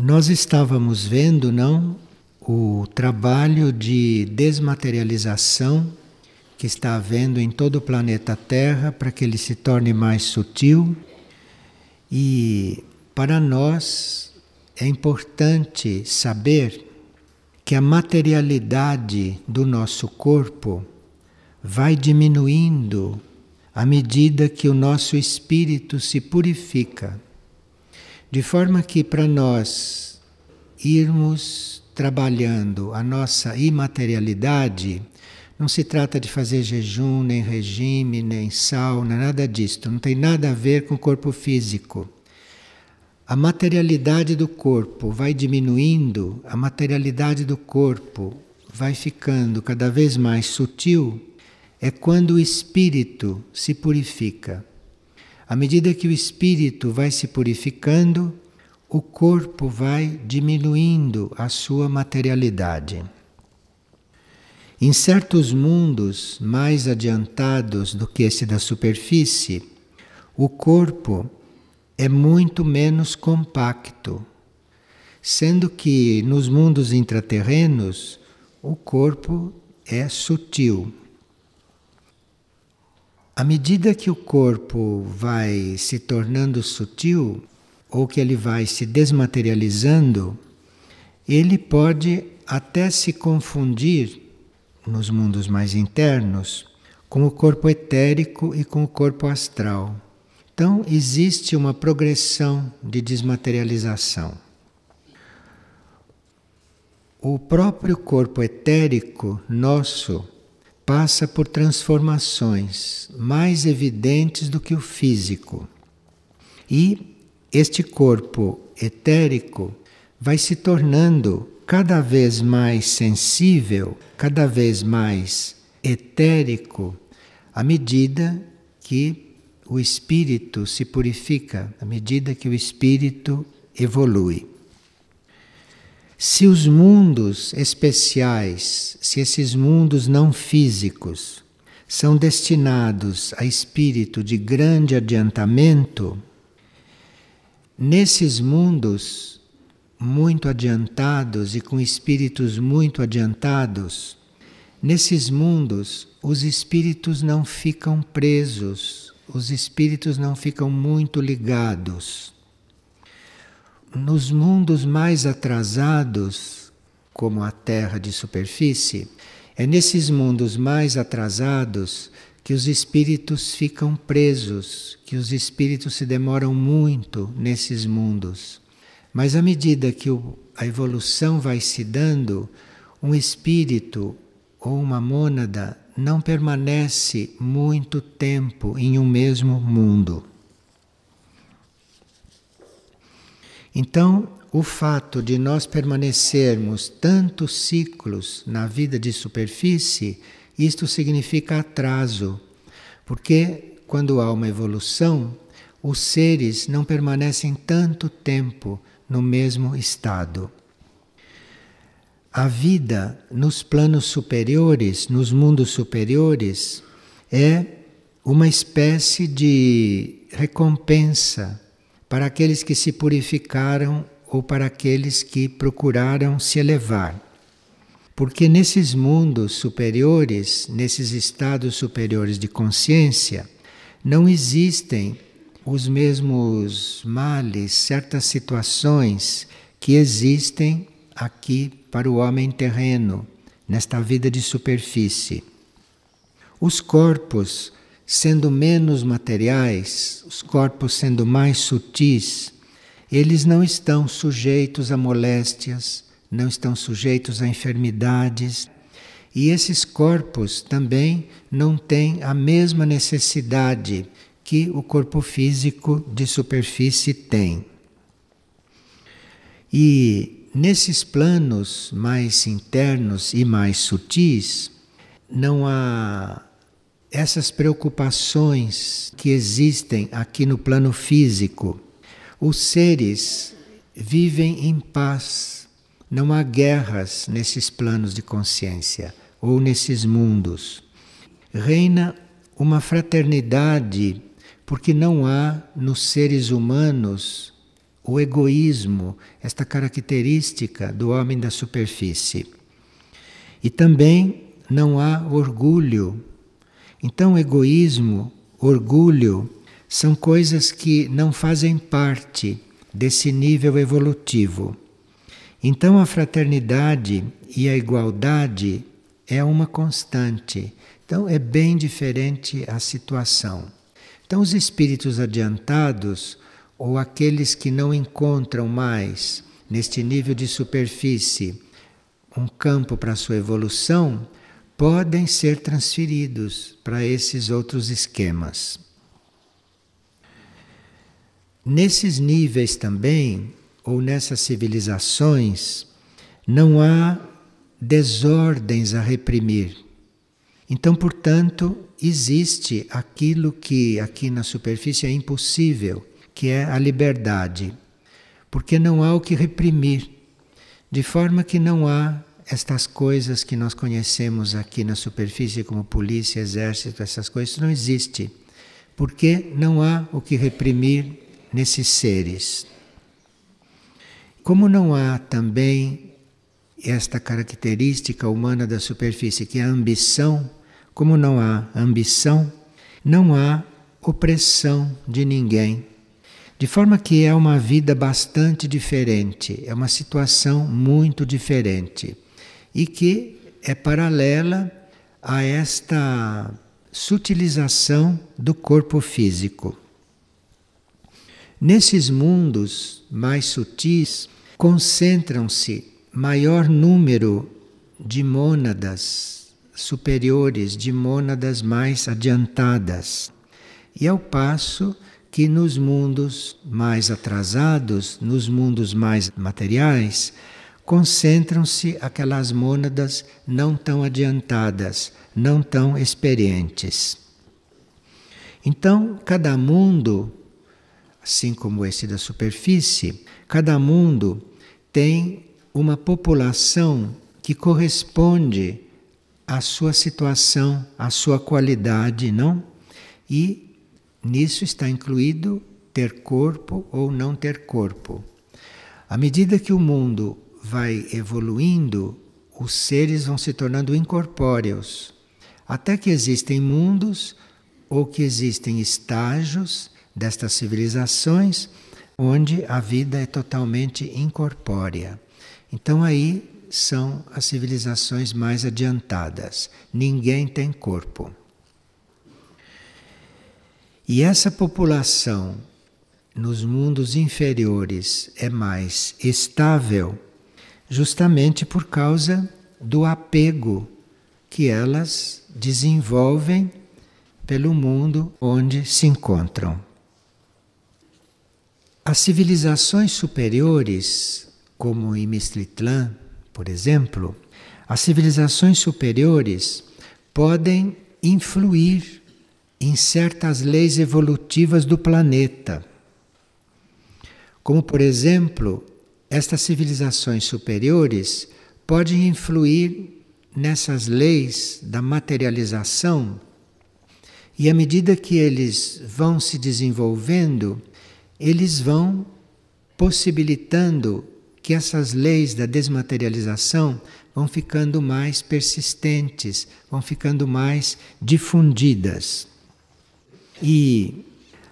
Nós estávamos vendo, não, o trabalho de desmaterialização que está havendo em todo o planeta Terra para que ele se torne mais sutil. E para nós é importante saber que a materialidade do nosso corpo vai diminuindo à medida que o nosso espírito se purifica. De forma que para nós irmos trabalhando a nossa imaterialidade, não se trata de fazer jejum, nem regime, nem sauna, nada disto. Não tem nada a ver com o corpo físico a materialidade do corpo vai diminuindo, a materialidade do corpo vai ficando cada vez mais sutil, é quando o espírito se purifica. À medida que o espírito vai se purificando, o corpo vai diminuindo a sua materialidade. Em certos mundos mais adiantados do que esse da superfície, o corpo é muito menos compacto, sendo que nos mundos intraterrenos o corpo é sutil. À medida que o corpo vai se tornando sutil, ou que ele vai se desmaterializando, ele pode até se confundir nos mundos mais internos com o corpo etérico e com o corpo astral. Então, existe uma progressão de desmaterialização. O próprio corpo etérico nosso passa por transformações mais evidentes do que o físico. E este corpo etérico vai se tornando cada vez mais sensível, cada vez mais etérico, à medida que o espírito se purifica à medida que o espírito evolui. Se os mundos especiais, se esses mundos não físicos são destinados a espírito de grande adiantamento, nesses mundos muito adiantados e com espíritos muito adiantados, nesses mundos os espíritos não ficam presos os espíritos não ficam muito ligados. Nos mundos mais atrasados, como a Terra de superfície, é nesses mundos mais atrasados que os espíritos ficam presos, que os espíritos se demoram muito nesses mundos. Mas à medida que a evolução vai se dando, um espírito ou uma mônada não permanece muito tempo em um mesmo mundo. Então, o fato de nós permanecermos tantos ciclos na vida de superfície, isto significa atraso, porque quando há uma evolução, os seres não permanecem tanto tempo no mesmo estado. A vida nos planos superiores, nos mundos superiores, é uma espécie de recompensa para aqueles que se purificaram ou para aqueles que procuraram se elevar. Porque nesses mundos superiores, nesses estados superiores de consciência, não existem os mesmos males, certas situações que existem aqui para o homem terreno, nesta vida de superfície. Os corpos, sendo menos materiais, os corpos sendo mais sutis, eles não estão sujeitos a moléstias, não estão sujeitos a enfermidades. E esses corpos também não têm a mesma necessidade que o corpo físico de superfície tem. E Nesses planos mais internos e mais sutis, não há essas preocupações que existem aqui no plano físico. Os seres vivem em paz. Não há guerras nesses planos de consciência ou nesses mundos. Reina uma fraternidade, porque não há nos seres humanos o egoísmo, esta característica do homem da superfície. E também não há orgulho. Então, egoísmo, orgulho são coisas que não fazem parte desse nível evolutivo. Então, a fraternidade e a igualdade é uma constante. Então, é bem diferente a situação. Então, os espíritos adiantados, ou aqueles que não encontram mais neste nível de superfície um campo para sua evolução, podem ser transferidos para esses outros esquemas. Nesses níveis também, ou nessas civilizações, não há desordens a reprimir. Então, portanto, existe aquilo que aqui na superfície é impossível, que é a liberdade, porque não há o que reprimir, de forma que não há estas coisas que nós conhecemos aqui na superfície como polícia, exército, essas coisas não existe, porque não há o que reprimir nesses seres. Como não há também esta característica humana da superfície, que é a ambição, como não há ambição, não há opressão de ninguém. De forma que é uma vida bastante diferente, é uma situação muito diferente e que é paralela a esta sutilização do corpo físico. Nesses mundos mais sutis concentram-se maior número de mônadas superiores, de mônadas mais adiantadas. E ao passo que nos mundos mais atrasados, nos mundos mais materiais, concentram-se aquelas mônadas não tão adiantadas, não tão experientes. Então, cada mundo, assim como esse da superfície, cada mundo tem uma população que corresponde à sua situação, à sua qualidade, não? E nisso está incluído ter corpo ou não ter corpo. À medida que o mundo vai evoluindo, os seres vão se tornando incorpóreos, até que existem mundos ou que existem estágios destas civilizações onde a vida é totalmente incorpórea. Então aí são as civilizações mais adiantadas. Ninguém tem corpo. E essa população nos mundos inferiores é mais estável justamente por causa do apego que elas desenvolvem pelo mundo onde se encontram. As civilizações superiores, como em Mistritlan, por exemplo, as civilizações superiores podem influir em certas leis evolutivas do planeta. Como, por exemplo, estas civilizações superiores podem influir nessas leis da materialização e à medida que eles vão se desenvolvendo, eles vão possibilitando que essas leis da desmaterialização vão ficando mais persistentes, vão ficando mais difundidas. E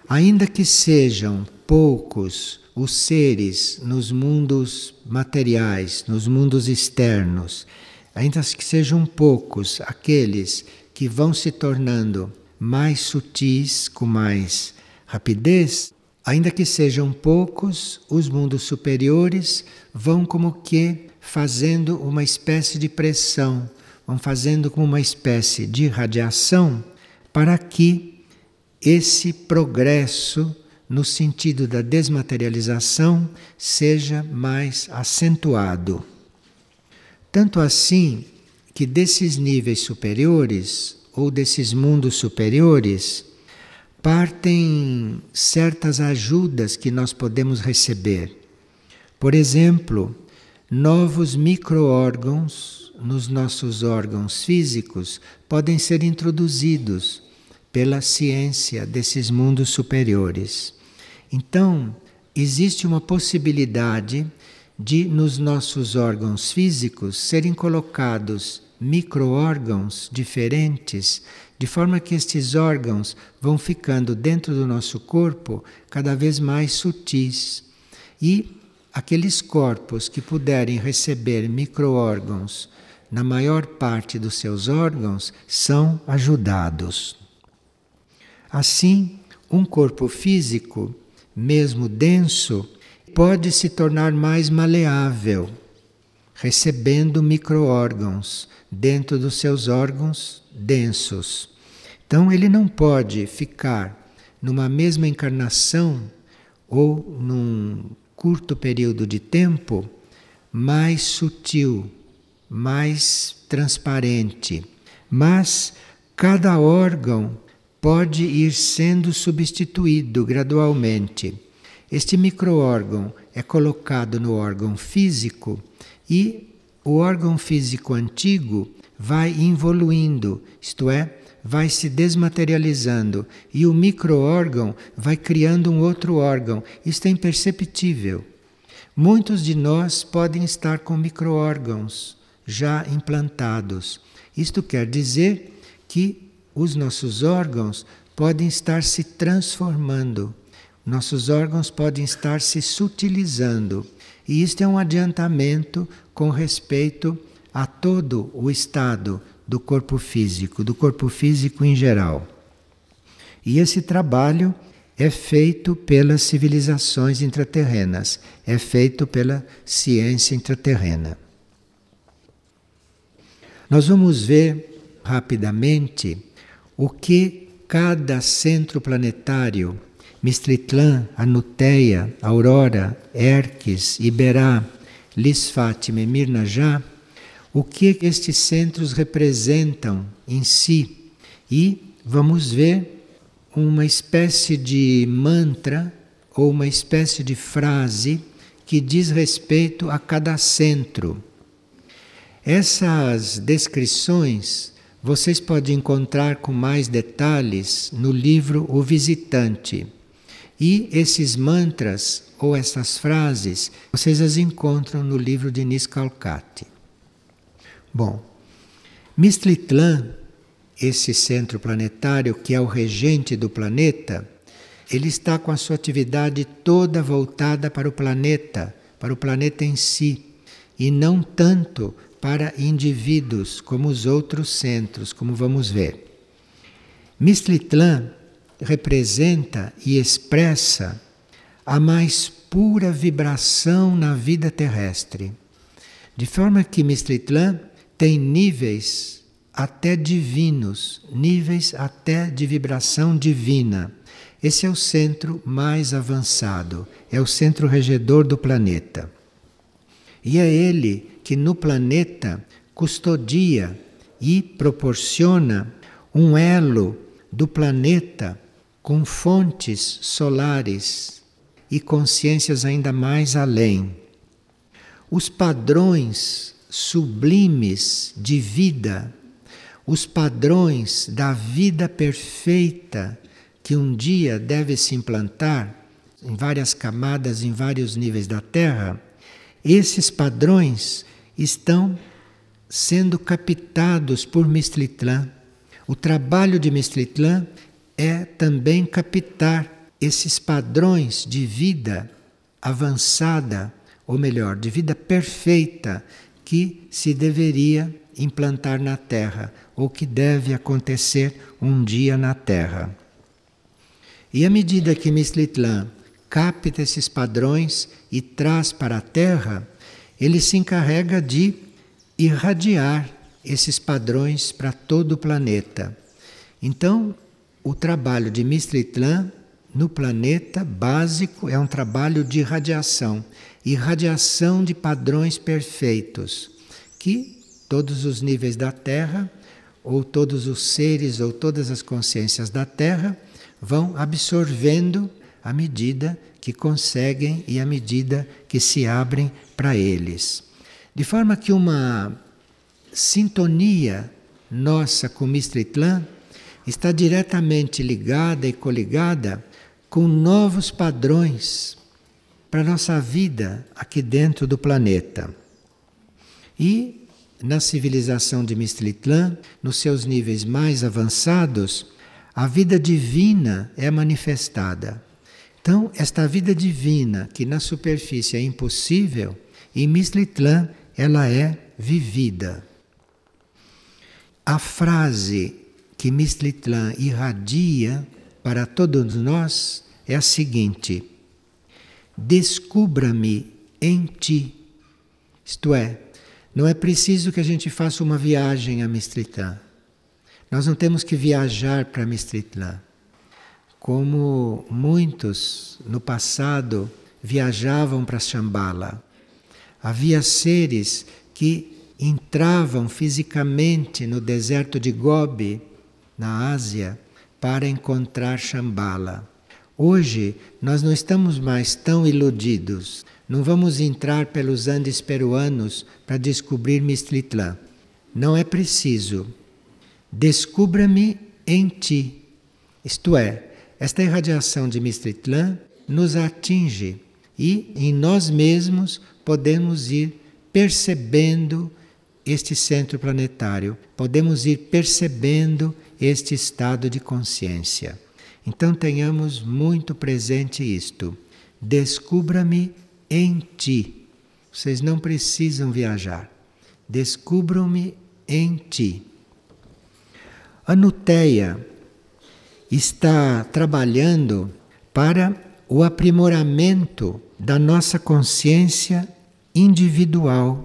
ainda que sejam poucos os seres nos mundos materiais, nos mundos externos, ainda que sejam poucos aqueles que vão se tornando mais sutis, com mais rapidez, ainda que sejam poucos, os mundos superiores vão como que fazendo uma espécie de pressão, vão fazendo como uma espécie de radiação para que esse progresso no sentido da desmaterialização, seja mais acentuado. Tanto assim que desses níveis superiores ou desses mundos superiores partem certas ajudas que nós podemos receber. Por exemplo, novos microórgãos nos nossos órgãos físicos podem ser introduzidos pela ciência desses mundos superiores. Então, existe uma possibilidade de, nos nossos órgãos físicos, serem colocados micro-órgãos diferentes, de forma que estes órgãos vão ficando dentro do nosso corpo cada vez mais sutis. E aqueles corpos que puderem receber micro-órgãos na maior parte dos seus órgãos são ajudados. Assim, um corpo físico, mesmo denso, pode se tornar mais maleável, recebendo micro-órgãos dentro dos seus órgãos densos. Então, ele não pode ficar numa mesma encarnação ou num curto período de tempo mais sutil, mais transparente. Mas cada órgão pode ir sendo substituído gradualmente. Este microórgão é colocado no órgão físico e o órgão físico antigo vai evoluindo, isto é, vai se desmaterializando e o microórgão vai criando um outro órgão. Isto é imperceptível. Muitos de nós podem estar com microórgãos já implantados. Isto quer dizer que os nossos órgãos podem estar se transformando, nossos órgãos podem estar se sutilizando. E isto é um adiantamento com respeito a todo o estado do corpo físico, do corpo físico em geral. E esse trabalho é feito pelas civilizações intraterrenas, é feito pela ciência intraterrena. Nós vamos ver rapidamente o que cada centro planetário, Mistritlan, Anuteia, Aurora, Erques, Iberá, Lis Fátima e Mirnajá, o que estes centros representam em si. E vamos ver uma espécie de mantra ou uma espécie de frase que diz respeito a cada centro. Essas descrições vocês podem encontrar com mais detalhes no livro O Visitante. E esses mantras ou essas frases vocês as encontram no livro de Niskalkati. Bom, Mistritlan, esse centro planetário que é o regente do planeta, ele está com a sua atividade toda voltada para o planeta, para o planeta em si, e não tanto para indivíduos como os outros centros, como vamos ver. Mistritlan representa e expressa a mais pura vibração na vida terrestre. De forma que Mistritlan tem níveis até divinos, níveis até de vibração divina. Esse é o centro mais avançado, é o centro regedor do planeta. E é ele que no planeta custodia e proporciona um elo do planeta com fontes solares e consciências ainda mais além. Os padrões sublimes de vida, os padrões da vida perfeita que um dia deve se implantar em várias camadas, em vários níveis da Terra, esses padrões estão sendo captados por Mistritlan. O trabalho de Mistritlan é também captar esses padrões de vida avançada, ou melhor, de vida perfeita que se deveria implantar na Terra, ou que deve acontecer um dia na Terra. E à medida que Mistritlan capta esses padrões e traz para a Terra, ele se encarrega de irradiar esses padrões para todo o planeta. Então, o trabalho de Mistritlan no planeta básico é um trabalho de irradiação, irradiação de padrões perfeitos, que todos os níveis da Terra, ou todos os seres, ou todas as consciências da Terra, vão absorvendo à medida que conseguem e à medida que se abrem para eles. De forma que uma sintonia nossa com Mistritlan está diretamente ligada e coligada com novos padrões para nossa vida aqui dentro do planeta. E na civilização de Mistlitlã, nos seus níveis mais avançados, a vida divina é manifestada. Então, esta vida divina, que na superfície é impossível, em Mistlitlã ela é vivida. A frase que Mistlitlã irradia para todos nós é a seguinte: Descubra-me em ti. Isto é, não é preciso que a gente faça uma viagem a Mistlitlã. Nós não temos que viajar para Mistlitlã. Como muitos no passado viajavam para Shambhala. Havia seres que entravam fisicamente no deserto de Gobi, na Ásia, para encontrar Shambhala. Hoje nós não estamos mais tão iludidos. Não vamos entrar pelos Andes peruanos para descobrir Mistlitlã. Não é preciso. Descubra-me em ti. Isto é, esta irradiação de Mistlitlã nos atinge e em nós mesmos podemos ir percebendo este centro planetário, podemos ir percebendo este estado de consciência. Então tenhamos muito presente isto. Descubra-me em ti. Vocês não precisam viajar. Descubram-me em ti. A Nuteia está trabalhando para o aprimoramento da nossa consciência individual.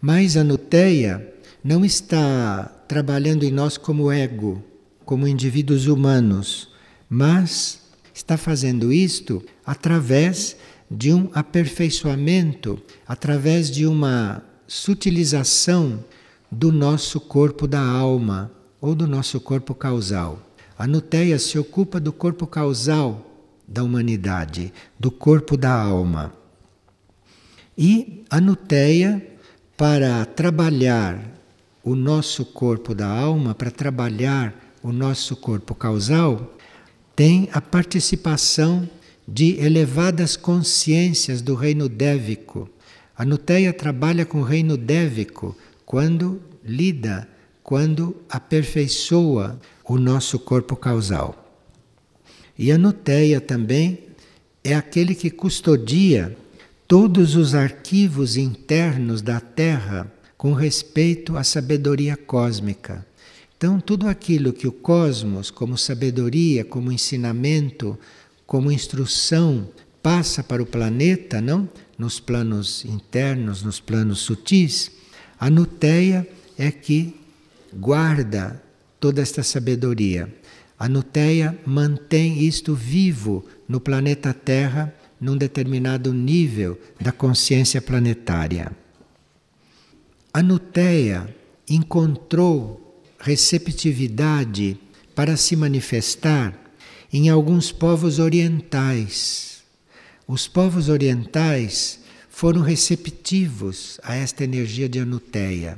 Mas a Nuteia não está trabalhando em nós como ego, como indivíduos humanos mas está fazendo isto através de um aperfeiçoamento, através de uma sutilização do nosso corpo da alma ou do nosso corpo causal. A Nuteia se ocupa do corpo causal da humanidade, do corpo da alma. E a Nuteia, para trabalhar o nosso corpo da alma, para trabalhar o nosso corpo causal, tem a participação de elevadas consciências do reino dévico. A Nuteia trabalha com o reino dévico quando lida, quando aperfeiçoa o nosso corpo causal. E a Nuteia também é aquele que custodia todos os arquivos internos da Terra com respeito à sabedoria cósmica. Então, tudo aquilo que o cosmos, como sabedoria, como ensinamento, como instrução, passa para o planeta, não? Nos planos internos, nos planos sutis, a Nuteia é que guarda toda esta sabedoria. A Nuteia mantém isto vivo no planeta Terra num determinado nível da consciência planetária. A Nuteia encontrou receptividade para se manifestar em alguns povos orientais. Os povos orientais foram receptivos a esta energia de Anuteia.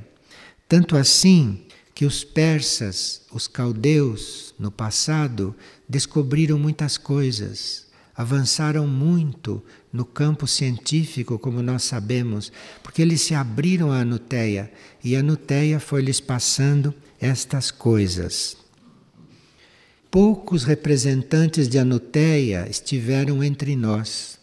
Tanto assim que os persas, os caldeus, no passado, descobriram muitas coisas, avançaram muito no campo científico, como nós sabemos, porque eles se abriram à Anuteia e a Anuteia foi lhes passando estas coisas. Poucos representantes de Anuteia estiveram entre nós,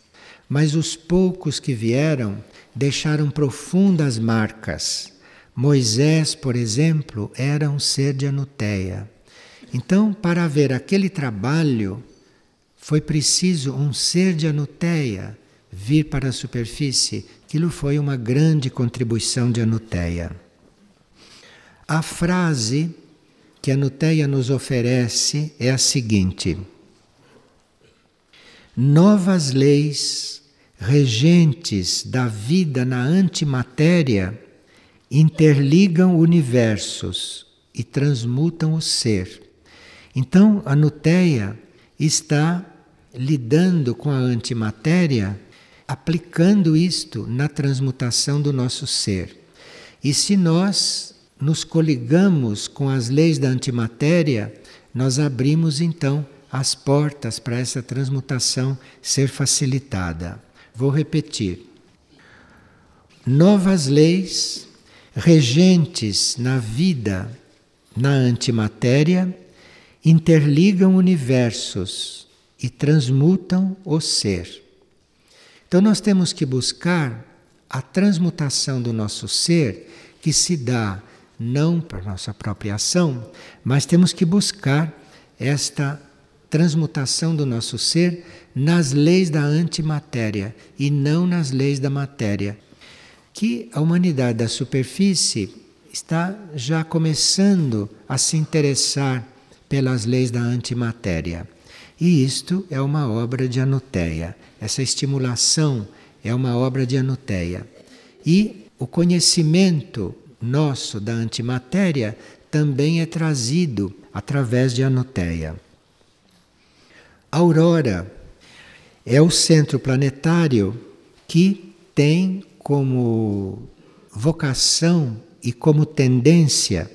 mas os poucos que vieram deixaram profundas marcas. Moisés, por exemplo, era um ser de Anuteia. Então, para haver aquele trabalho, foi preciso um ser de Anuteia vir para a superfície. Aquilo foi uma grande contribuição de Anuteia. A frase que a Nuteia nos oferece é a seguinte: Novas leis regentes da vida na antimatéria interligam universos e transmutam o ser. Então, a Nuteia está lidando com a antimatéria, aplicando isto na transmutação do nosso ser. E se nós nos coligamos com as leis da antimatéria, nós abrimos então as portas para essa transmutação ser facilitada. vou repetir. Novas leis regentes na vida, na antimatéria, interligam universos e transmutam o ser. Então nós temos que buscar a transmutação do nosso ser que se dá não para nossa própria ação, mas temos que buscar esta transmutação do nosso ser nas leis da antimatéria e não nas leis da matéria. Que a humanidade da superfície está já começando a se interessar pelas leis da antimatéria. E isto é uma obra de Anuteia. Essa estimulação é uma obra de Anuteia. E o conhecimento nosso da antimatéria também é trazido através de Anuteia. Aurora é o centro planetário que tem como vocação e como tendência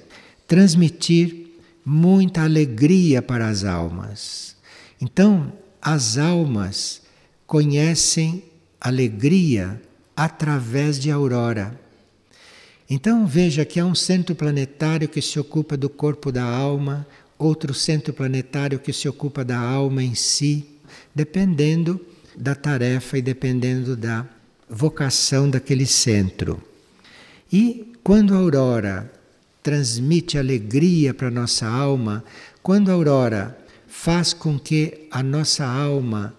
transmitir muita alegria para as almas. Então, as almas conhecem alegria através de aurora. Então veja que há um centro planetário que se ocupa do corpo da alma, outro centro planetário que se ocupa da alma em si, dependendo da tarefa e dependendo da vocação daquele centro. E quando a aurora transmite alegria para a nossa alma, quando a aurora faz com que a nossa alma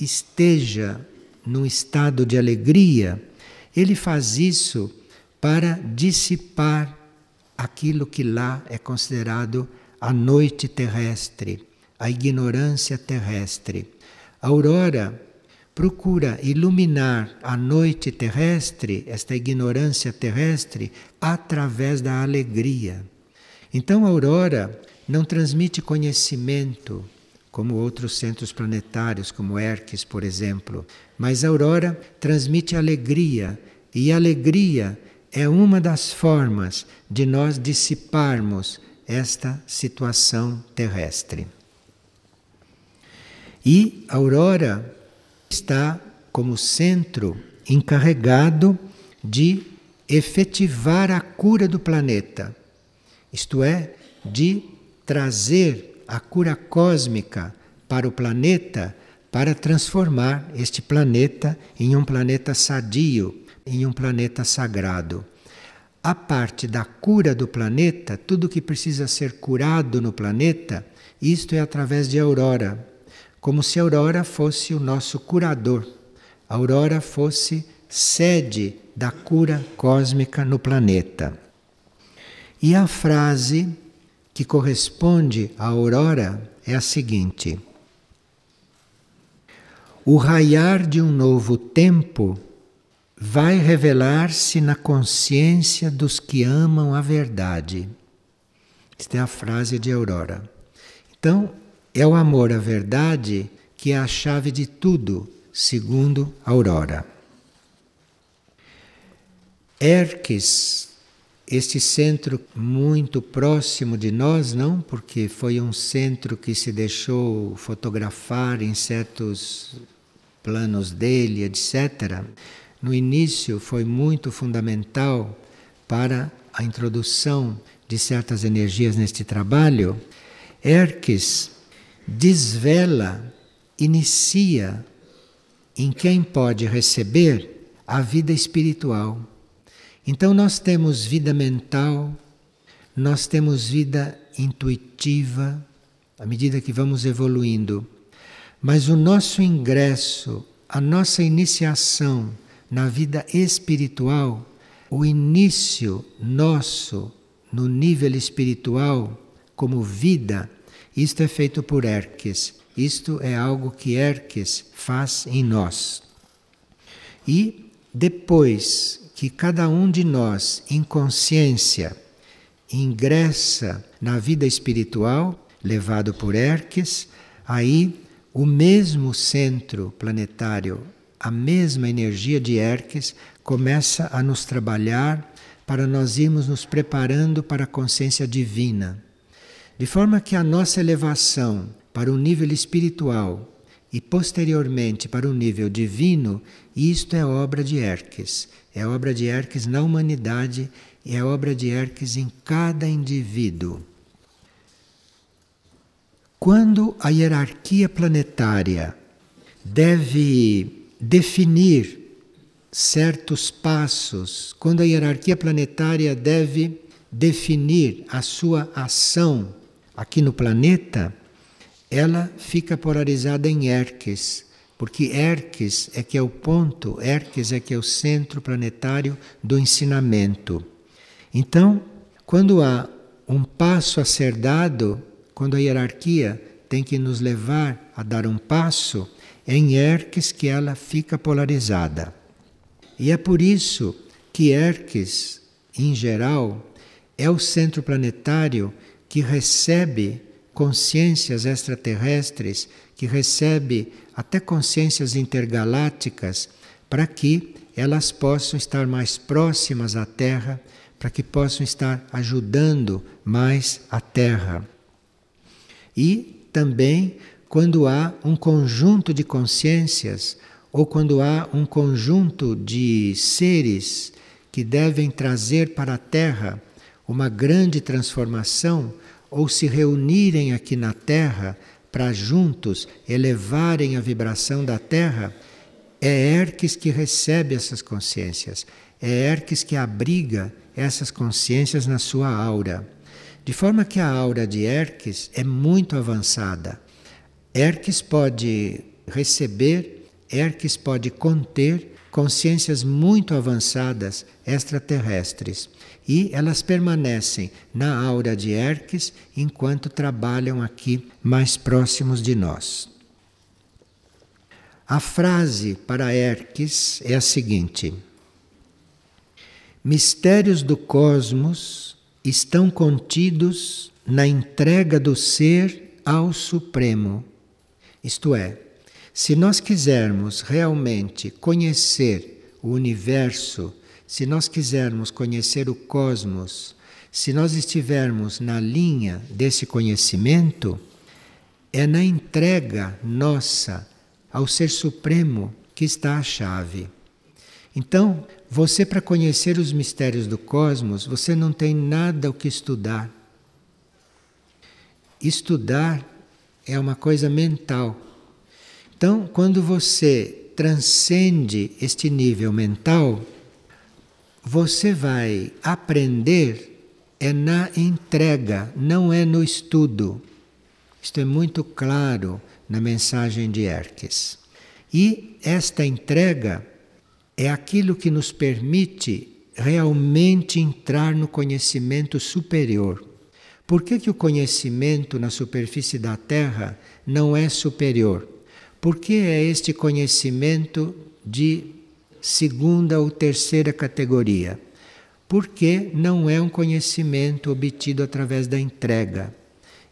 esteja num estado de alegria, ele faz isso para dissipar aquilo que lá é considerado a noite terrestre, a ignorância terrestre. A aurora procura iluminar a noite terrestre, esta ignorância terrestre, através da alegria. Então a aurora não transmite conhecimento, como outros centros planetários, como Hermes, por exemplo, mas a aurora transmite alegria, e alegria é uma das formas de nós dissiparmos esta situação terrestre. E a aurora está como centro encarregado de efetivar a cura do planeta, isto é, de trazer a cura cósmica para o planeta para transformar este planeta em um planeta sadio, em um planeta sagrado. A parte da cura do planeta, tudo que precisa ser curado no planeta, isto é através de aurora, como se a aurora fosse o nosso curador, a aurora fosse sede da cura cósmica no planeta. E a frase que corresponde à aurora é a seguinte: O raiar de um novo tempo vai revelar-se na consciência dos que amam a verdade. Esta é a frase de Aurora. Então, é o amor à verdade que é a chave de tudo, segundo Aurora. Erques, este centro muito próximo de nós, não? Porque foi um centro que se deixou fotografar em certos planos dele, etc no início foi muito fundamental para a introdução de certas energias neste trabalho, Erques desvela, inicia em quem pode receber a vida espiritual. Então nós temos vida mental, nós temos vida intuitiva, à medida que vamos evoluindo. Mas o nosso ingresso, a nossa iniciação na vida espiritual, o início nosso no nível espiritual como vida, isto é feito por Erques. Isto é algo que Erques faz em nós. E depois que cada um de nós, em consciência, ingressa na vida espiritual, levado por Erques, aí o mesmo centro planetário a mesma energia de Erques começa a nos trabalhar para nós irmos nos preparando para a consciência divina. De forma que a nossa elevação para o nível espiritual e posteriormente para o nível divino, isto é obra de Hermes. É obra de Hermes na humanidade e é obra de Hermes em cada indivíduo. Quando a hierarquia planetária deve definir certos passos, quando a hierarquia planetária deve definir a sua ação aqui no planeta, ela fica polarizada em Hermes, porque Hermes é que é o ponto, Hermes é que é o centro planetário do ensinamento. Então, quando há um passo a ser dado, quando a hierarquia tem que nos levar a dar um passo, é em Hermes que ela fica polarizada. E é por isso que Hermes, em geral, é o centro planetário que recebe consciências extraterrestres, que recebe até consciências intergalácticas, para que elas possam estar mais próximas à Terra, para que possam estar ajudando mais a Terra. E também quando há um conjunto de consciências ou quando há um conjunto de seres que devem trazer para a Terra uma grande transformação ou se reunirem aqui na Terra para juntos elevarem a vibração da Terra, é Hermes que recebe essas consciências, é Hermes que abriga essas consciências na sua aura. De forma que a aura de Hermes é muito avançada. Hermes pode receber Hermes pode conter consciências muito avançadas extraterrestres e elas permanecem na aura de Hermes enquanto trabalham aqui mais próximos de nós. A frase para Hermes é a seguinte: Mistérios do cosmos estão contidos na entrega do ser ao Supremo. Isto é, se nós quisermos realmente conhecer o universo, se nós quisermos conhecer o cosmos, se nós estivermos na linha desse conhecimento, é na entrega nossa ao Ser Supremo que está a chave. Então, você, para conhecer os mistérios do cosmos, você não tem nada o que estudar. Estudar é uma coisa mental. Então, quando você transcende este nível mental, você vai aprender é na entrega, não é no estudo. Isto é muito claro na mensagem de Hermes. E esta entrega é aquilo que nos permite realmente entrar no conhecimento superior. Por que, que o conhecimento na superfície da Terra não é superior? Por que é este conhecimento de segunda ou terceira categoria? Porque não é um conhecimento obtido através da entrega,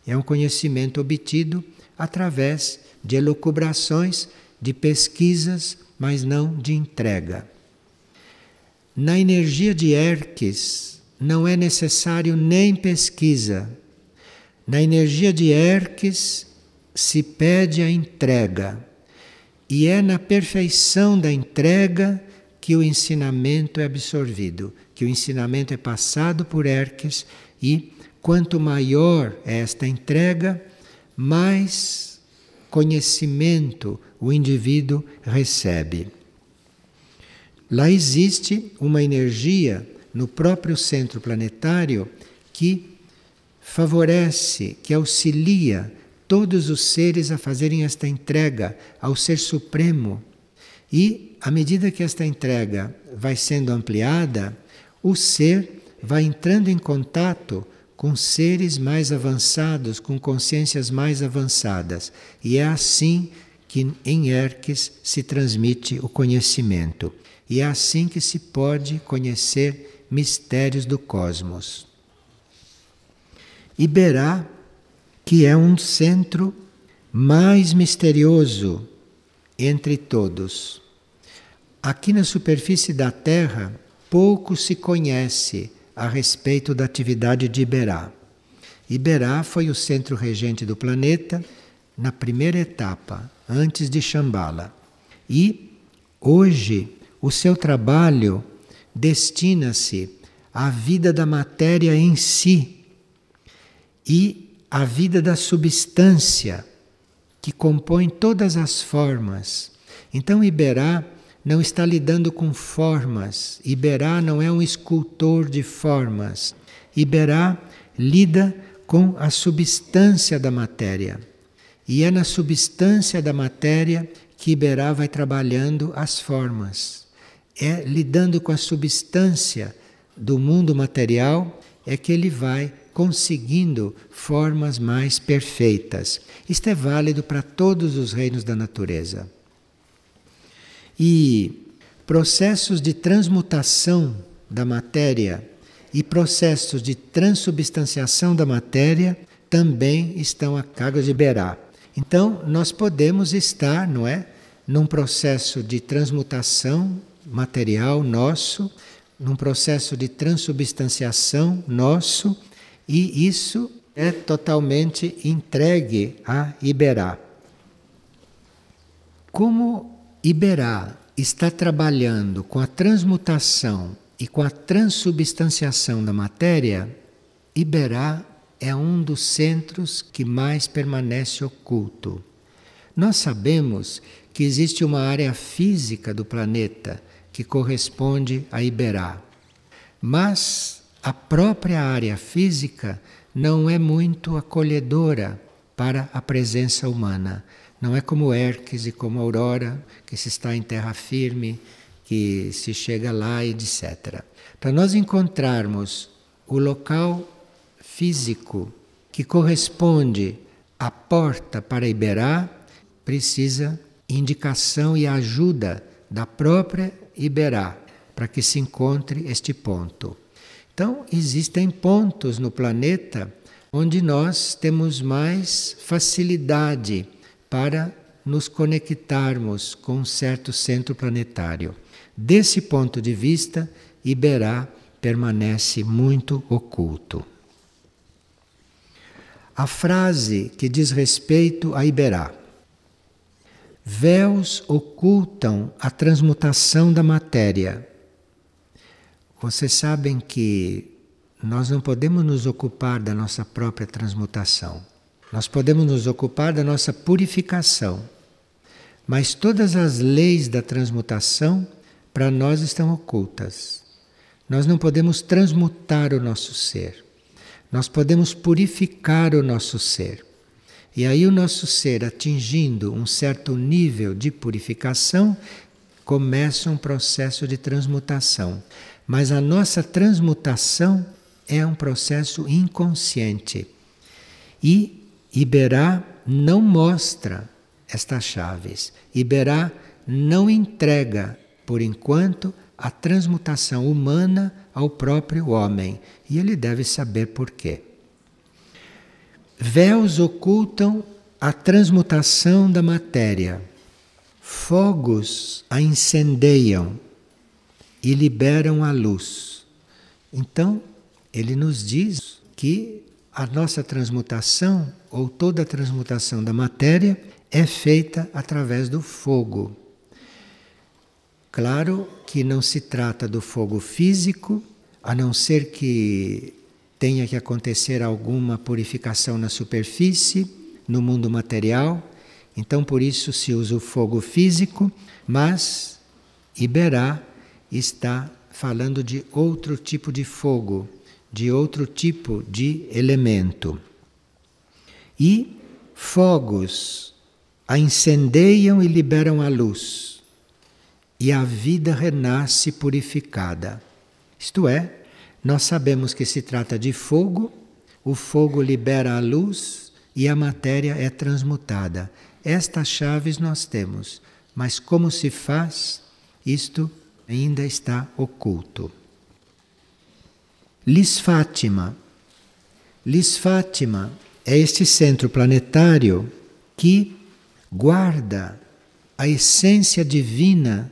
é um conhecimento obtido através de elucubrações, de pesquisas, mas não de entrega. Na energia de Hermes não é necessário nem pesquisa. Na energia de Hermes se pede a entrega. E é na perfeição da entrega que o ensinamento é absorvido, que o ensinamento é passado por Hermes e quanto maior é esta entrega, mais conhecimento o indivíduo recebe. Lá existe uma energia no próprio centro planetário que favorece, que auxilia todos os seres a fazerem esta entrega ao Ser Supremo. E, à medida que esta entrega vai sendo ampliada, o ser vai entrando em contato com seres mais avançados, com consciências mais avançadas. E é assim que em Hermes se transmite o conhecimento. E é assim que se pode conhecer mistérios do cosmos. Iberá que é um centro mais misterioso entre todos. Aqui na superfície da Terra, pouco se conhece a respeito da atividade de Iberá. Iberá foi o centro regente do planeta na primeira etapa, antes de Shambhala. E hoje o seu trabalho destina-se à vida da matéria em si e à vida da substância que compõe todas as formas. Então Iberá não está lidando com formas. Iberá não é um escultor de formas. Iberá lida com a substância da matéria. E é na substância da matéria que Iberá vai trabalhando as formas. É lidando com a substância do mundo material é que ele vai conseguindo formas mais perfeitas. Isto é válido para todos os reinos da natureza. E processos de transmutação da matéria e processos de transubstanciação da matéria também estão a cargo de Berá. Então, nós podemos estar, não é, num processo de transmutação material nosso, num processo de transubstanciação nosso, e isso é totalmente entregue a Iberá. Como Iberá está trabalhando com a transmutação e com a transubstanciação da matéria, Iberá é um dos centros que mais permanece oculto. Nós sabemos que existe uma área física do planeta que corresponde a Iberá. Mas a própria área física não é muito acolhedora para a presença humana. Não é como Erques e como Aurora, que se está em terra firme, que se chega lá, etc. Para nós encontrarmos o local físico que corresponde à porta para Iberá, precisa indicação e ajuda da própria Iberá para que se encontre este ponto. Então, existem pontos no planeta onde nós temos mais facilidade para nos conectarmos com um certo centro planetário. Desse ponto de vista, Iberá permanece muito oculto. A frase que diz respeito a Iberá. Véus ocultam a transmutação da matéria. Vocês sabem que nós não podemos nos ocupar da nossa própria transmutação. Nós podemos nos ocupar da nossa purificação, mas todas as leis da transmutação para nós estão ocultas. Nós não podemos transmutar o nosso ser. Nós podemos purificar o nosso ser. E aí o nosso ser atingindo um certo nível de purificação, começa um processo de transmutação. Mas a nossa transmutação é um processo inconsciente. E Iberá não mostra estas chaves. Iberá não entrega, por enquanto, a transmutação humana ao próprio homem. E ele deve saber por quê. Véus ocultam a transmutação da matéria. Fogos a incendeiam e liberam a luz. Então, ele nos diz que a nossa transmutação, ou toda a transmutação da matéria, é feita através do fogo. Claro que não se trata do fogo físico, a não ser que tenha que acontecer alguma purificação na superfície, no mundo material. Então, por isso se usa o fogo físico, mas Iberá está falando de outro tipo de fogo de outro tipo de elemento. E fogos a incendeiam e liberam a luz, e a vida renasce purificada. Isto é, nós sabemos que se trata de fogo, o fogo libera a luz e a matéria é transmutada. Estas chaves nós temos, mas como se faz, isto ainda está oculto. Lis Fátima. Lis Fátima é este centro planetário que guarda a essência divina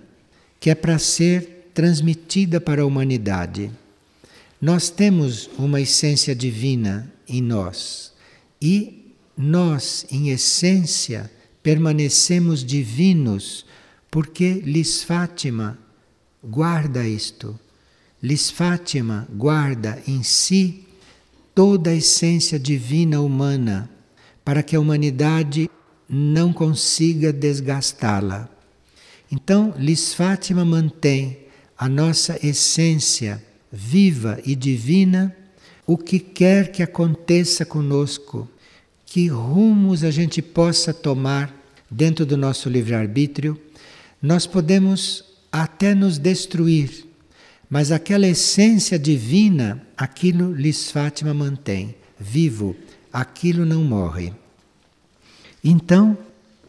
que é para ser transmitida para a humanidade. Nós temos uma essência divina em nós e nós, em essência, permanecemos divinos porque Lis Fátima guarda isto. Lis Fátima guarda em si toda a essência divina humana para que a humanidade não consiga desgastá-la. Então, Lis Fátima mantém a nossa essência viva e divina, o que quer que aconteça conosco, que rumos a gente possa tomar dentro do nosso livre-arbítrio, nós podemos até nos destruir, mas aquela essência divina, aquilo Lis Fátima mantém vivo, aquilo não morre. Então,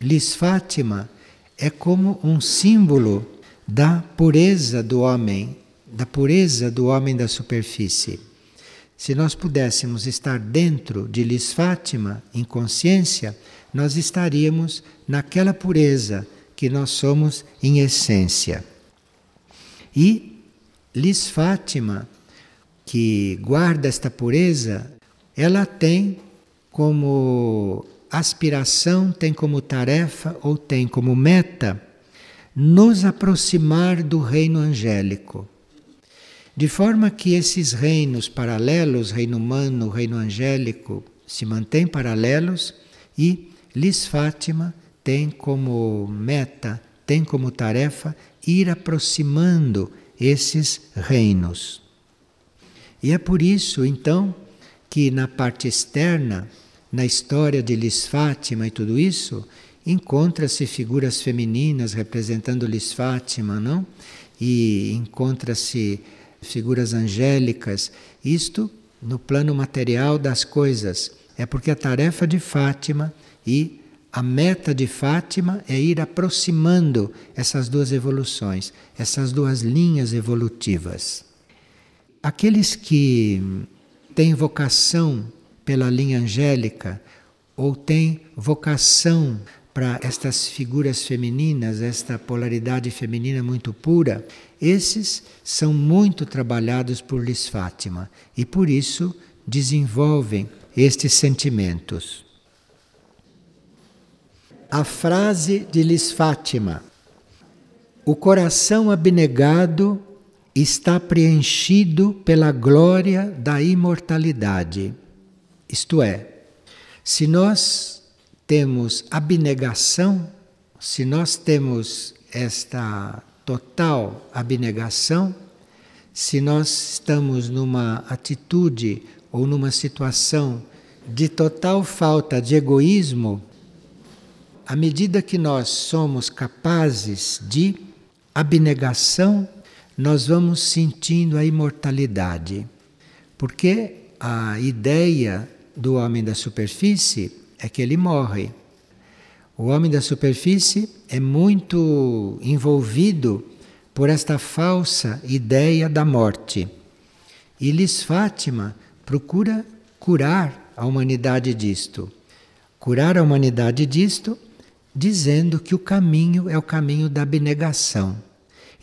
Lis Fátima é como um símbolo da pureza do homem, da pureza do homem da superfície. Se nós pudéssemos estar dentro de Lis Fátima, em consciência, nós estaríamos naquela pureza que nós somos em essência. E Lis Fátima, que guarda esta pureza, ela tem como aspiração, tem como tarefa ou tem como meta nos aproximar do reino angélico. De forma que esses reinos paralelos, reino humano, reino angélico, se mantêm paralelos e Lis Fátima tem como meta, tem como tarefa ir aproximando esses reinos. E é por isso, então, que na parte externa na história de Lis Fátima e tudo isso, encontra-se figuras femininas representando Lis Fátima, não? E encontra-se figuras angélicas, isto no plano material das coisas. É porque a tarefa de Fátima e a meta de Fátima é ir aproximando essas duas evoluções, essas duas linhas evolutivas. Aqueles que têm vocação pela linha angélica ou tem vocação para estas figuras femininas, esta polaridade feminina muito pura, esses são muito trabalhados por Lis Fátima e por isso desenvolvem estes sentimentos. A frase de Lis Fátima: O coração abnegado está preenchido pela glória da imortalidade. Isto é, se nós temos abnegação, se nós temos esta total abnegação, se nós estamos numa atitude ou numa situação de total falta de egoísmo, à medida que nós somos capazes de abnegação, nós vamos sentindo a imortalidade. Porque a ideia do homem da superfície é que ele morre. O homem da superfície é muito envolvido por esta falsa ideia da morte. E Lis Fátima procura curar a humanidade disto. Curar a humanidade disto, dizendo que o caminho é o caminho da abnegação.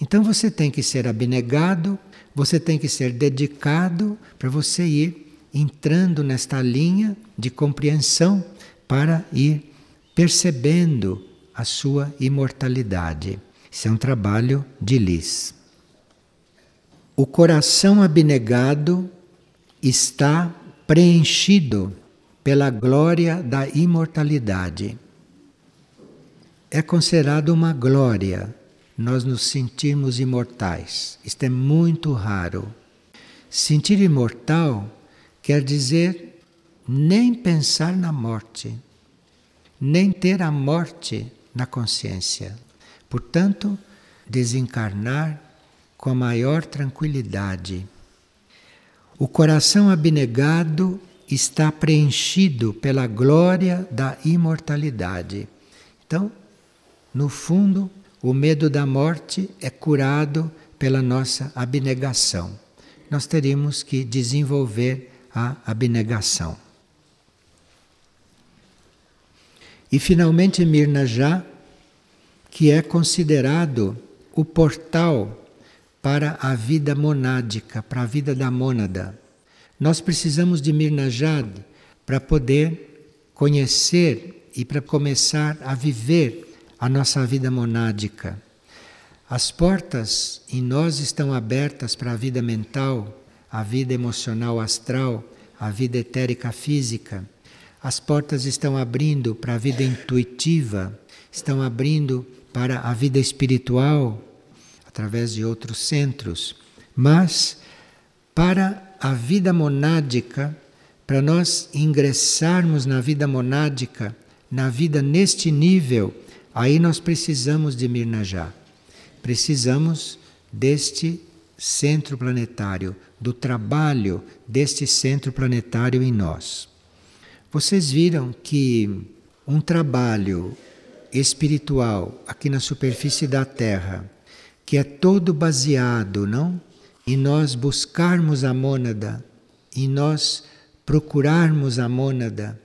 Então você tem que ser abnegado, você tem que ser dedicado para você ir entrando nesta linha de compreensão para ir percebendo a sua imortalidade. Isso é um trabalho de Lis. O coração abnegado está preenchido pela glória da imortalidade. É considerado uma glória nós nos sentirmos imortais. Isto é muito raro. Sentir imortal quer dizer nem pensar na morte, nem ter a morte na consciência. Portanto, desencarnar com a maior tranquilidade. O coração abnegado está preenchido pela glória da imortalidade. Então, no fundo, o medo da morte é curado pela nossa abnegação. Nós teríamos que desenvolver a abnegação. E finalmente Mirna já, que é considerado o portal para a vida monádica, para a vida da mônada. Nós precisamos de Mirnajad para poder conhecer e para começar a viver a nossa vida monádica. As portas em nós estão abertas para a vida mental, a vida emocional astral, a vida etérica física. As portas estão abrindo para a vida intuitiva, estão abrindo para a vida espiritual, através de outros centros. Mas para a vida monádica, para nós ingressarmos na vida monádica, na vida neste nível, aí nós precisamos de Mirnajá. Precisamos deste centro planetário, do trabalho deste centro planetário em nós. Vocês viram que um trabalho espiritual aqui na superfície da Terra, que é todo baseado, não, em nós buscarmos a mônada, em nós procurarmos a mônada,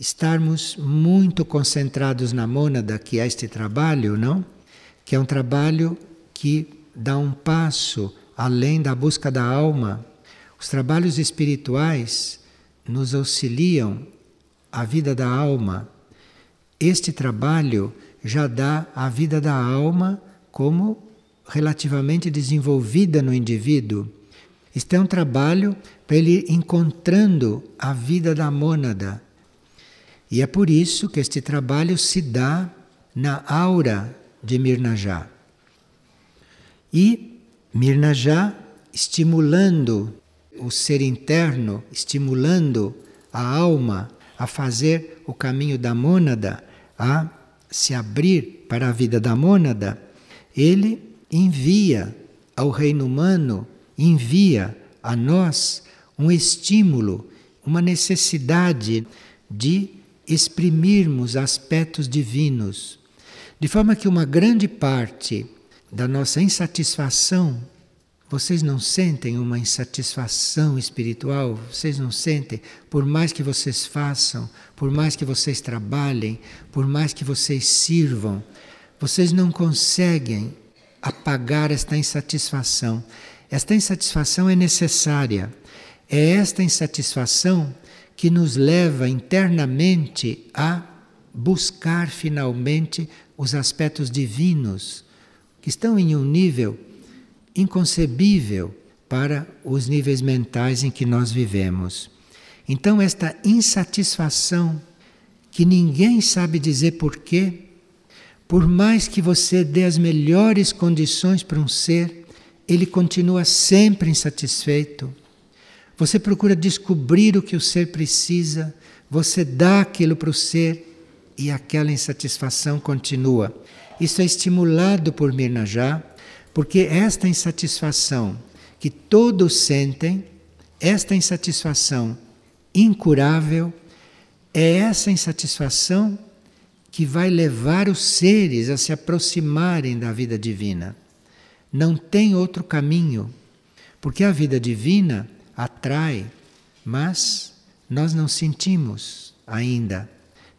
estarmos muito concentrados na mônada, que é este trabalho, não? Que é um trabalho que dá um passo além da busca da alma. Os trabalhos espirituais nos auxiliam a vida da alma. Este trabalho já dá a vida da alma como relativamente desenvolvida no indivíduo. Este é um trabalho para ele encontrando a vida da mônada. E é por isso que este trabalho se dá na aura de Mirnajá. E Mirnajá estimulando o ser interno, estimulando a alma a fazer o caminho da mônada, a se abrir para a vida da mônada, ele envia ao reino humano, envia a nós um estímulo, uma necessidade de exprimirmos aspectos divinos, de forma que uma grande parte da nossa insatisfação. Vocês não sentem uma insatisfação espiritual? Vocês não sentem? Por mais que vocês façam, por mais que vocês trabalhem, por mais que vocês sirvam, vocês não conseguem apagar esta insatisfação. Esta insatisfação é necessária. É esta insatisfação que nos leva internamente a buscar finalmente os aspectos divinos que estão em um nível inconcebível para os níveis mentais em que nós vivemos. Então, esta insatisfação, que ninguém sabe dizer porquê, por mais que você dê as melhores condições para um ser, ele continua sempre insatisfeito. Você procura descobrir o que o ser precisa, você dá aquilo para o ser e aquela insatisfação continua. Isso é estimulado por Mirnajá, porque esta insatisfação que todos sentem, esta insatisfação incurável, é essa insatisfação que vai levar os seres a se aproximarem da vida divina. Não tem outro caminho, porque a vida divina atrai, mas nós não sentimos ainda.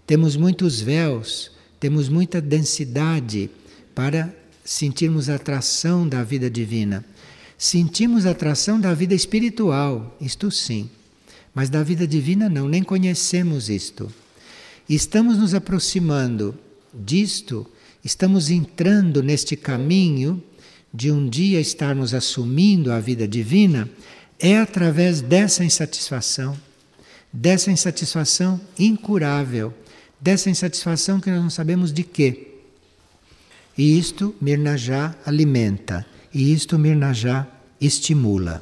Temos muitos véus temos muita densidade para sentirmos a atração da vida divina. Sentimos a atração da vida espiritual, isto sim, mas da vida divina não, nem conhecemos isto. estamos nos aproximando disto, estamos entrando neste caminho de um dia estarmos assumindo a vida divina, é através dessa insatisfação, dessa insatisfação incurável dessa insatisfação que nós não sabemos de quê. E isto Mirnajá alimenta, e isto Mirnajá estimula.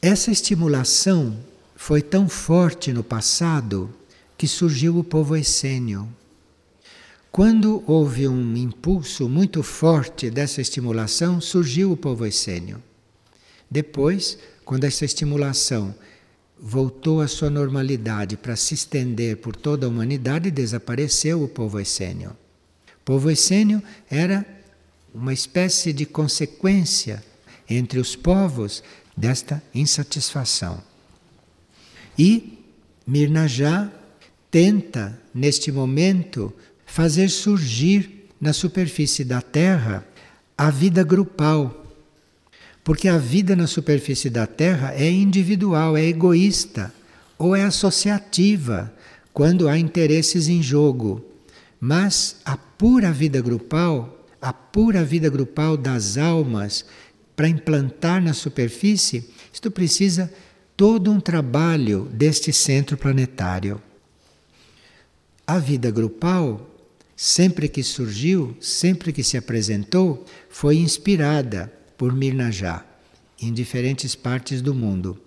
Essa estimulação foi tão forte no passado que surgiu o povo essênio. Quando houve um impulso muito forte dessa estimulação, surgiu o povo essênio. Depois, quando essa estimulação voltou à sua normalidade para se estender por toda a humanidade, desapareceu o povo essênio. Povo essênio era uma espécie de consequência entre os povos desta insatisfação. E Mirnajá tenta, neste momento, fazer surgir na superfície da Terra a vida grupal porque a vida na superfície da Terra é individual, é egoísta. ou é associativa, quando há interesses em jogo. Mas a pura vida grupal, a pura vida grupal das almas, para implantar na superfície, isto precisa todo um trabalho deste centro planetário. A vida grupal, sempre que surgiu, sempre que se apresentou, foi inspirada por Mirnajá em diferentes partes do mundo.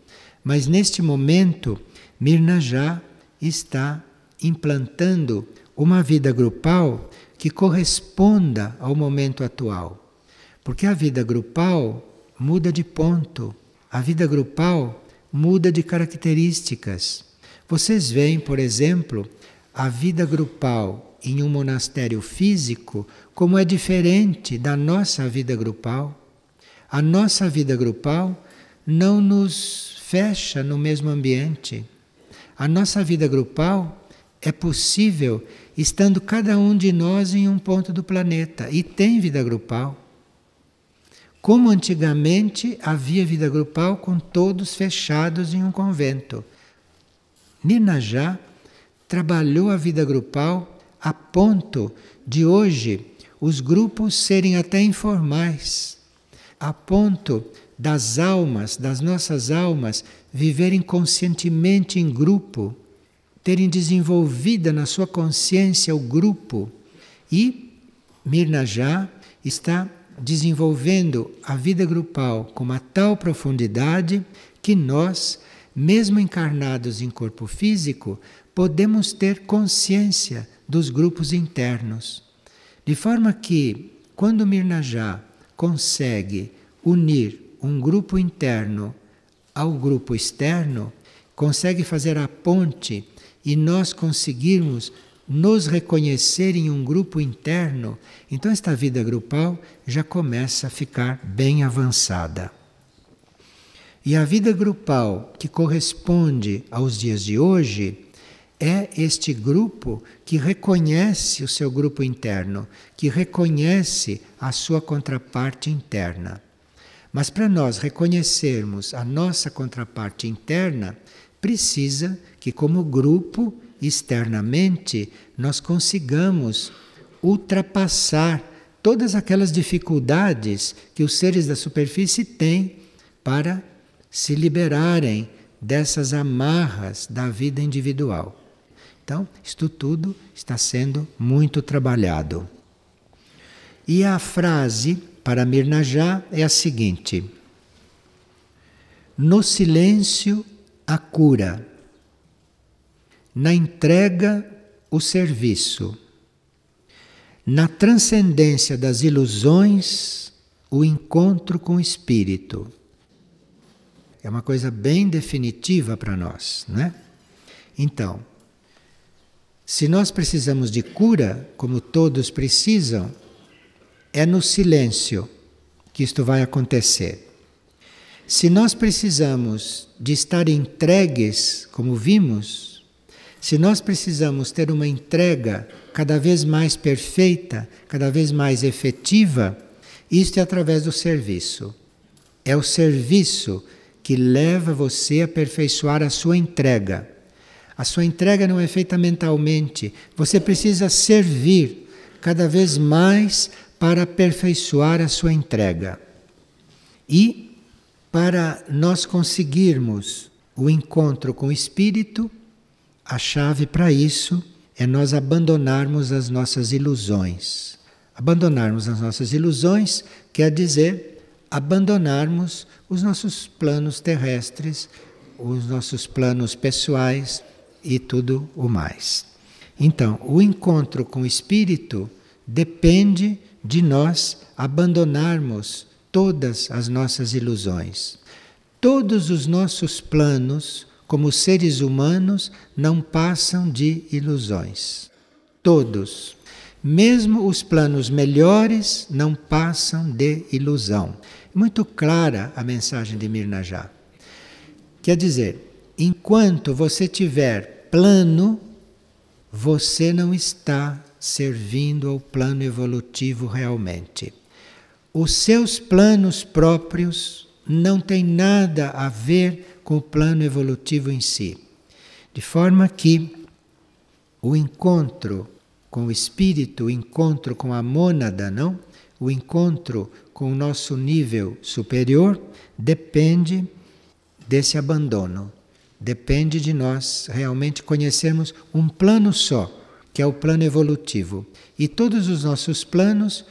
Mas neste momento, Mirnajá está implantando uma vida grupal que corresponda ao momento atual. Porque a vida grupal muda de ponto, a vida grupal muda de características. Vocês veem, por exemplo, a vida grupal em um monastério físico como é diferente da nossa vida grupal. A nossa vida grupal não nos fecha no mesmo ambiente. A nossa vida grupal é possível estando cada um de nós em um ponto do planeta e tem vida grupal. Como antigamente havia vida grupal com todos fechados em um convento. Ninajá trabalhou a vida grupal a ponto de hoje os grupos serem até informais, a ponto das almas, das nossas almas, viverem conscientemente em grupo, terem desenvolvida na sua consciência o grupo. E Mirna já está desenvolvendo a vida grupal com uma tal profundidade que nós, mesmo encarnados em corpo físico, podemos ter consciência dos grupos internos. De forma que, quando Mirnajá consegue unir um grupo interno ao grupo externo, consegue fazer a ponte e nós conseguirmos nos reconhecer em um grupo interno, então esta vida grupal já começa a ficar bem avançada. E a vida grupal que corresponde aos dias de hoje é este grupo que reconhece o seu grupo interno, que reconhece a sua contraparte interna. Mas para nós reconhecermos a nossa contraparte interna, precisa que, como grupo, externamente, nós consigamos ultrapassar todas aquelas dificuldades que os seres da superfície têm para se liberarem dessas amarras da vida individual. Então, isto tudo está sendo muito trabalhado. E a frase para Mirnajá é a seguinte: No silêncio a cura, na entrega o serviço, na transcendência das ilusões o encontro com o espírito. É uma coisa bem definitiva para nós, né? Então, se nós precisamos de cura, como todos precisam, é no silêncio que isto vai acontecer. Se nós precisamos de estar entregues, como vimos, se nós precisamos ter uma entrega cada vez mais perfeita, cada vez mais efetiva, isto é através do serviço. É o serviço que leva você a aperfeiçoar a sua entrega. A sua entrega não é feita mentalmente. Você precisa servir cada vez mais para aperfeiçoar a sua entrega. E para nós conseguirmos o encontro com o Espírito, a chave para isso é nós abandonarmos as nossas ilusões. Abandonarmos as nossas ilusões quer dizer abandonarmos os nossos planos terrestres, os nossos planos pessoais, e tudo o mais. Então, o encontro com o Espírito depende de nós abandonarmos todas as nossas ilusões. Todos os nossos planos, como seres humanos, não passam de ilusões. Todos. Mesmo os planos melhores não passam de ilusão. Muito clara a mensagem de Mirnajá. Quer dizer, enquanto você tiver plano, você não está servindo ao plano evolutivo realmente. Os seus planos próprios não têm nada a ver com o plano evolutivo em si. De forma que o encontro com o espírito, o encontro com a mônada, não? O encontro com o nosso nível superior depende desse abandono. Depende de nós realmente conhecermos um plano só, que é o plano evolutivo. E todos os nossos planos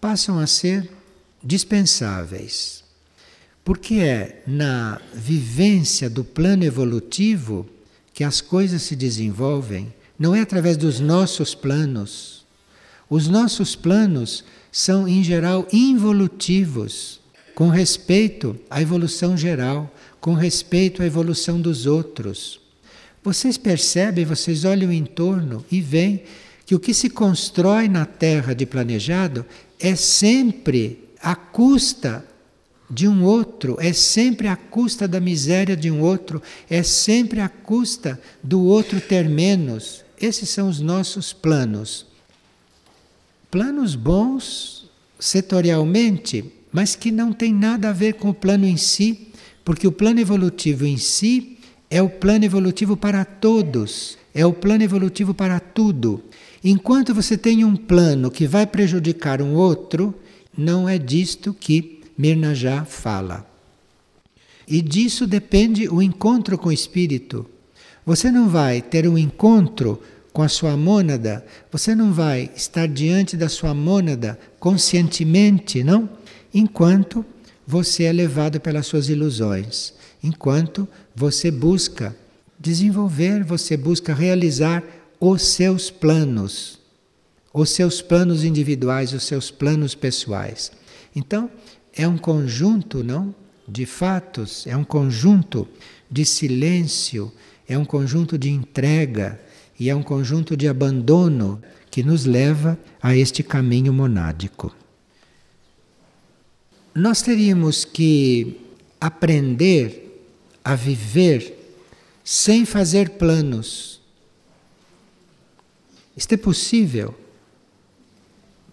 passam a ser dispensáveis. Porque é na vivência do plano evolutivo que as coisas se desenvolvem, não é através dos nossos planos. Os nossos planos são, em geral, involutivos, com respeito à evolução geral, com respeito à evolução dos outros. Vocês percebem, vocês olham em torno e veem que o que se constrói na Terra de planejado é sempre à custa de um outro, é sempre à custa da miséria de um outro, é sempre à custa do outro ter menos. Esses são os nossos planos. Planos bons setorialmente, mas que não tem nada a ver com o plano em si, porque o plano evolutivo em si é o plano evolutivo para todos, é o plano evolutivo para tudo. Enquanto você tem um plano que vai prejudicar um outro, não é disto que Mirna já fala. E disso depende o encontro com o espírito. Você não vai ter um encontro com a sua mônada, você não vai estar diante da sua mônada conscientemente, não? Enquanto você é levado pelas suas ilusões, enquanto você busca desenvolver, você busca realizar os seus planos, os seus planos individuais, os seus planos pessoais. Então, é um conjunto, não? De fatos, é um conjunto de silêncio, é um conjunto de entrega e é um conjunto de abandono que nos leva a este caminho monádico. Nós teríamos que aprender a viver sem fazer planos. Isto é possível.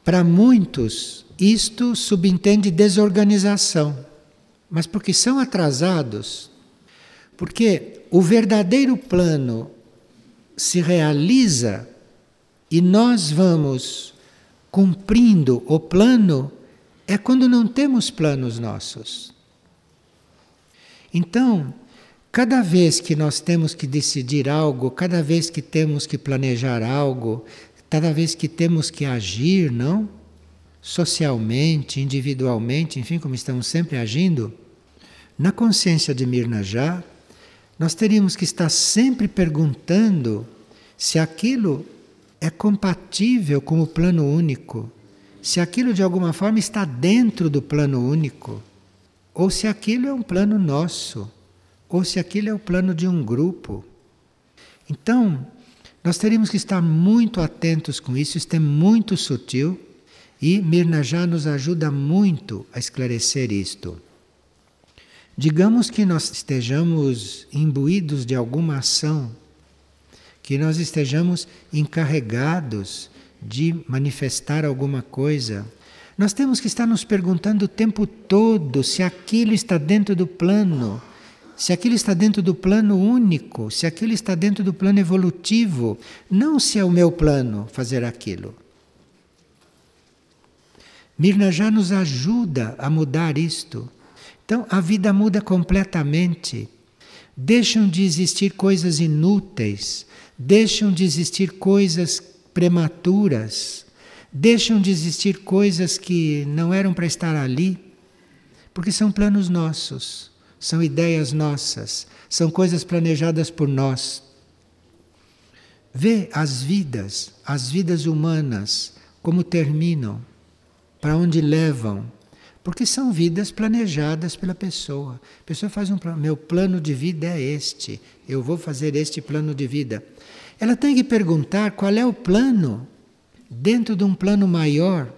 Para muitos, isto subentende desorganização, mas porque são atrasados. Porque o verdadeiro plano se realiza e nós vamos cumprindo o plano é quando não temos planos nossos. Então, cada vez que nós temos que decidir algo, cada vez que temos que planejar algo, cada vez que temos que agir, não? Socialmente, individualmente, enfim, como estamos sempre agindo, na consciência de Mirna já, nós teríamos que estar sempre perguntando se aquilo é compatível com o plano único, se aquilo de alguma forma está dentro do plano único, ou se aquilo é um plano nosso, ou se aquilo é o plano de um grupo. Então, nós teríamos que estar muito atentos com isso, isso é muito sutil e Mirna já nos ajuda muito a esclarecer isto. Digamos que nós estejamos imbuídos de alguma ação, que nós estejamos encarregados de manifestar alguma coisa. Nós temos que estar nos perguntando o tempo todo se aquilo está dentro do plano, se aquilo está dentro do plano único, se aquilo está dentro do plano evolutivo, não se é o meu plano fazer aquilo. Mirna já nos ajuda a mudar isto. Então a vida muda completamente. Deixam de existir coisas inúteis, deixam de existir coisas prematuras, deixam de existir coisas que não eram para estar ali, porque são planos nossos, são ideias nossas, são coisas planejadas por nós. Vê as vidas, as vidas humanas, como terminam, para onde levam, porque são vidas planejadas pela pessoa. A pessoa faz um plano, meu plano de vida é este, eu vou fazer este plano de vida. Ela tem que perguntar qual é o plano dentro de um plano maior.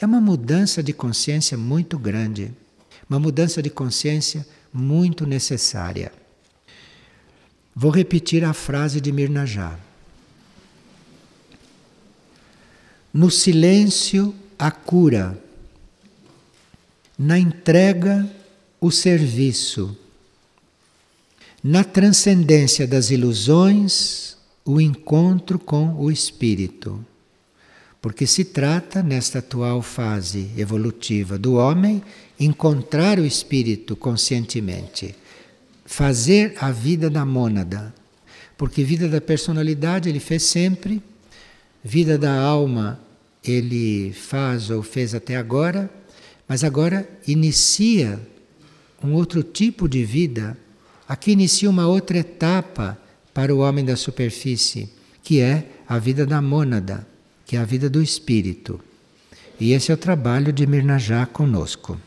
É uma mudança de consciência muito grande, uma mudança de consciência muito necessária. Vou repetir a frase de Mirnajá. No silêncio, a cura na entrega o serviço, na transcendência das ilusões, o encontro com o espírito. Porque se trata, nesta atual fase evolutiva do homem, encontrar o espírito conscientemente, fazer a vida da mônada. Porque vida da personalidade ele fez sempre, vida da alma ele faz ou fez até agora, mas agora inicia um outro tipo de vida. Aqui inicia uma outra etapa para o homem da superfície, que é a vida da mônada, que é a vida do espírito. E esse é o trabalho de Mirnajá conosco.